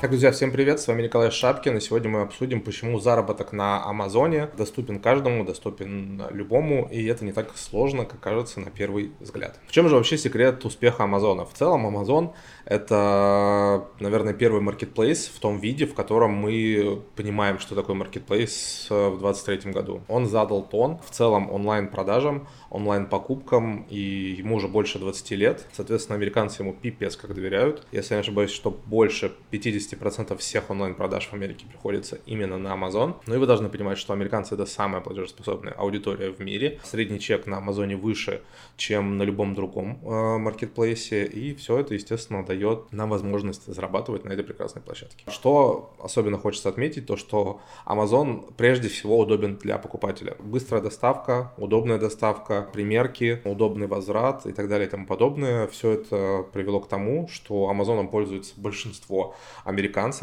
Так, друзья, всем привет, с вами Николай Шапкин, и сегодня мы обсудим, почему заработок на Амазоне доступен каждому, доступен любому, и это не так сложно, как кажется на первый взгляд. В чем же вообще секрет успеха Амазона? В целом, Амазон — это, наверное, первый маркетплейс в том виде, в котором мы понимаем, что такое маркетплейс в 2023 году. Он задал тон в целом онлайн-продажам, онлайн-покупкам, и ему уже больше 20 лет. Соответственно, американцы ему пипец как доверяют. Если я не ошибаюсь, что больше 50% всех онлайн-продаж в Америке приходится именно на Amazon. Ну и вы должны понимать, что американцы это самая платежеспособная аудитория в мире. Средний чек на Амазоне выше, чем на любом другом э, маркетплейсе. И все это, естественно, дает нам возможность зарабатывать на этой прекрасной площадке. Что особенно хочется отметить, то что Amazon прежде всего удобен для покупателя. Быстрая доставка, удобная доставка, примерки, удобный возврат и так далее и тому подобное. Все это привело к тому, что Амазоном пользуется большинство американцев,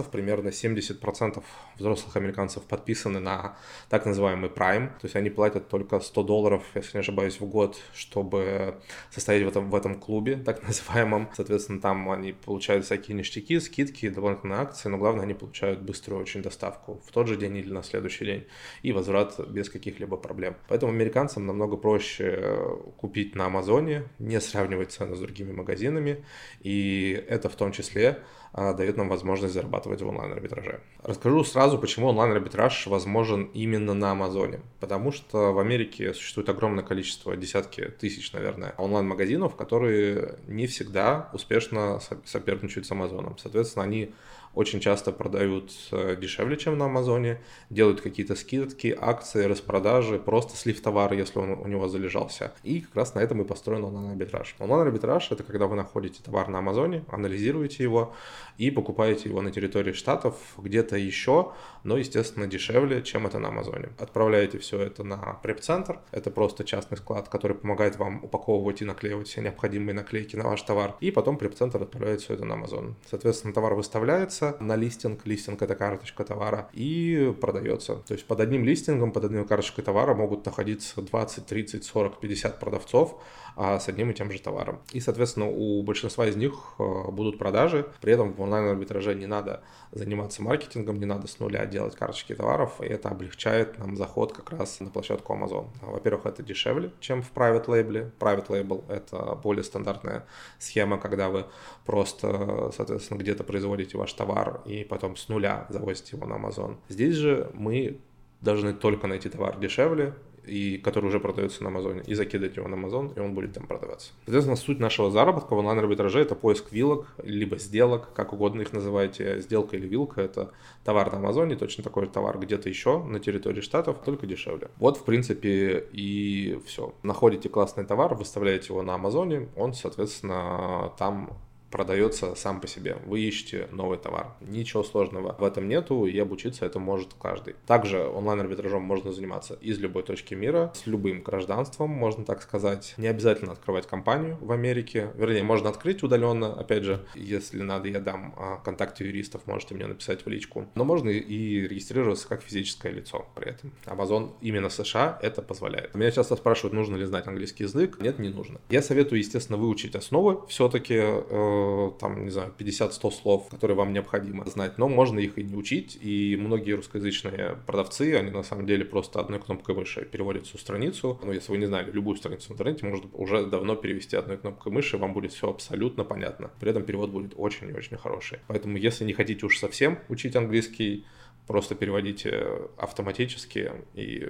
примерно 70% взрослых американцев подписаны на так называемый Prime, то есть они платят только 100 долларов, если не ошибаюсь, в год, чтобы состоять в этом, в этом клубе, так называемом. Соответственно, там они получают всякие ништяки, скидки, дополнительные акции, но главное, они получают быструю очень доставку в тот же день или на следующий день и возврат без каких-либо проблем. Поэтому американцам намного проще купить на Амазоне, не сравнивать цены с другими магазинами, и это в том числе дает нам возможность зарабатывать в онлайн-арбитраже. Расскажу сразу, почему онлайн-арбитраж возможен именно на Амазоне. Потому что в Америке существует огромное количество, десятки тысяч, наверное, онлайн-магазинов, которые не всегда успешно соперничают с Амазоном. Соответственно, они очень часто продают э, дешевле, чем на Амазоне, делают какие-то скидки, акции, распродажи, просто слив товара, если он у него залежался. И как раз на этом и построен онлайн-арбитраж. Онлайн-арбитраж — это когда вы находите товар на Амазоне, анализируете его и покупаете его на территории штатов где-то еще, но, естественно, дешевле, чем это на Амазоне. Отправляете все это на преп-центр, это просто частный склад, который помогает вам упаковывать и наклеивать все необходимые наклейки на ваш товар, и потом преп-центр отправляет все это на Амазон. Соответственно, товар выставляется, карточка на листинг, листинг это карточка товара, и продается. То есть под одним листингом, под одной карточкой товара могут находиться 20, 30, 40, 50 продавцов а, с одним и тем же товаром. И, соответственно, у большинства из них а, будут продажи, при этом в онлайн-арбитраже не надо заниматься маркетингом, не надо с нуля делать карточки товаров, и это облегчает нам заход как раз на площадку Amazon. Во-первых, это дешевле, чем в private label. Private label — это более стандартная схема, когда вы просто, соответственно, где-то производите ваш товар, товар и потом с нуля завозить его на Amazon. Здесь же мы должны только найти товар дешевле, и который уже продается на Амазоне, и закидать его на Амазон, и он будет там продаваться. Соответственно, суть нашего заработка в онлайн-арбитраже — это поиск вилок, либо сделок, как угодно их называйте. Сделка или вилка — это товар на Амазоне, точно такой же товар где-то еще на территории штатов, только дешевле. Вот, в принципе, и все. Находите классный товар, выставляете его на Амазоне, он, соответственно, там продается сам по себе. Вы ищете новый товар. Ничего сложного в этом нету, и обучиться это может каждый. Также онлайн-арбитражом можно заниматься из любой точки мира, с любым гражданством, можно так сказать. Не обязательно открывать компанию в Америке. Вернее, можно открыть удаленно. Опять же, если надо, я дам а, контакты юристов, можете мне написать в личку. Но можно и регистрироваться как физическое лицо при этом. Amazon именно США это позволяет. Меня часто спрашивают, нужно ли знать английский язык. Нет, не нужно. Я советую, естественно, выучить основы все-таки э, там, не знаю, 50-100 слов, которые вам необходимо знать, но можно их и не учить, и многие русскоязычные продавцы, они на самом деле просто одной кнопкой мыши переводят всю страницу, ну, если вы не знали, любую страницу в интернете можно уже давно перевести одной кнопкой мыши, вам будет все абсолютно понятно, при этом перевод будет очень и очень хороший. Поэтому, если не хотите уж совсем учить английский, просто переводите автоматически и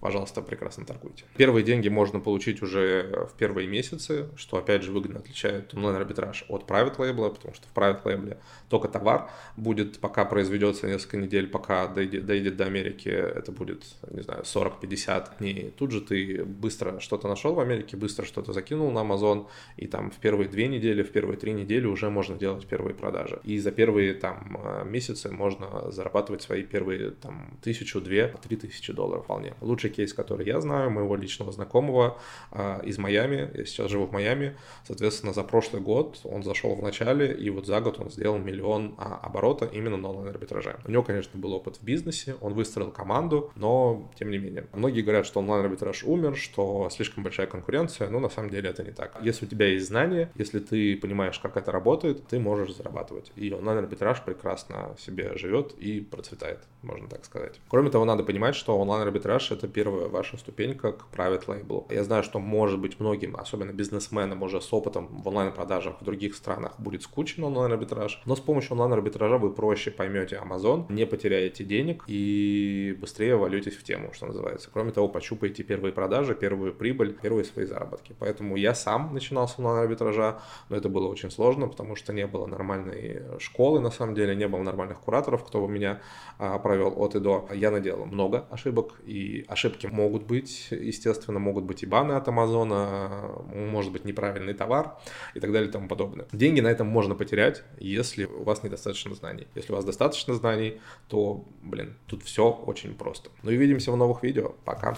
пожалуйста, прекрасно торгуйте. Первые деньги можно получить уже в первые месяцы, что, опять же, выгодно отличает онлайн-арбитраж от private label, потому что в private label только товар будет, пока произведется несколько недель, пока дойдет, дойдет до Америки, это будет, не знаю, 40-50 дней. Тут же ты быстро что-то нашел в Америке, быстро что-то закинул на Amazon, и там в первые две недели, в первые три недели уже можно делать первые продажи. И за первые там месяцы можно зарабатывать свои первые там тысячу, две, три тысячи долларов вполне. Лучший кейс, который я знаю, моего личного знакомого а, из Майами. Я сейчас живу в Майами. Соответственно, за прошлый год он зашел в начале, и вот за год он сделал миллион а, оборота именно на онлайн-арбитраже. У него, конечно, был опыт в бизнесе, он выстроил команду, но тем не менее. Многие говорят, что онлайн-арбитраж умер, что слишком большая конкуренция, но на самом деле это не так. Если у тебя есть знания, если ты понимаешь, как это работает, ты можешь зарабатывать. И онлайн-арбитраж прекрасно себе живет и процветает, можно так сказать. Кроме того, надо понимать, что онлайн-арбитраж — это первая ваша ступенька к private label. Я знаю, что, может быть, многим, особенно бизнесменам уже с опытом в онлайн-продажах в других странах, будет скучен онлайн-арбитраж, но с помощью онлайн-арбитража вы проще поймете Amazon, не потеряете денег и быстрее валютесь в тему, что называется. Кроме того, пощупаете первые продажи, первую прибыль, первые свои заработки. Поэтому я сам начинал с онлайн-арбитража, но это было очень сложно, потому что не было нормальной школы, на самом деле, не было нормальных кураторов, кто бы меня а, провел от и до. Я наделал много ошибок, и ошибки могут быть, естественно, могут быть и баны от Амазона, может быть неправильный товар и так далее и тому подобное. Деньги на этом можно потерять, если у вас недостаточно знаний. Если у вас достаточно знаний, то, блин, тут все очень просто. Ну и увидимся в новых видео. Пока.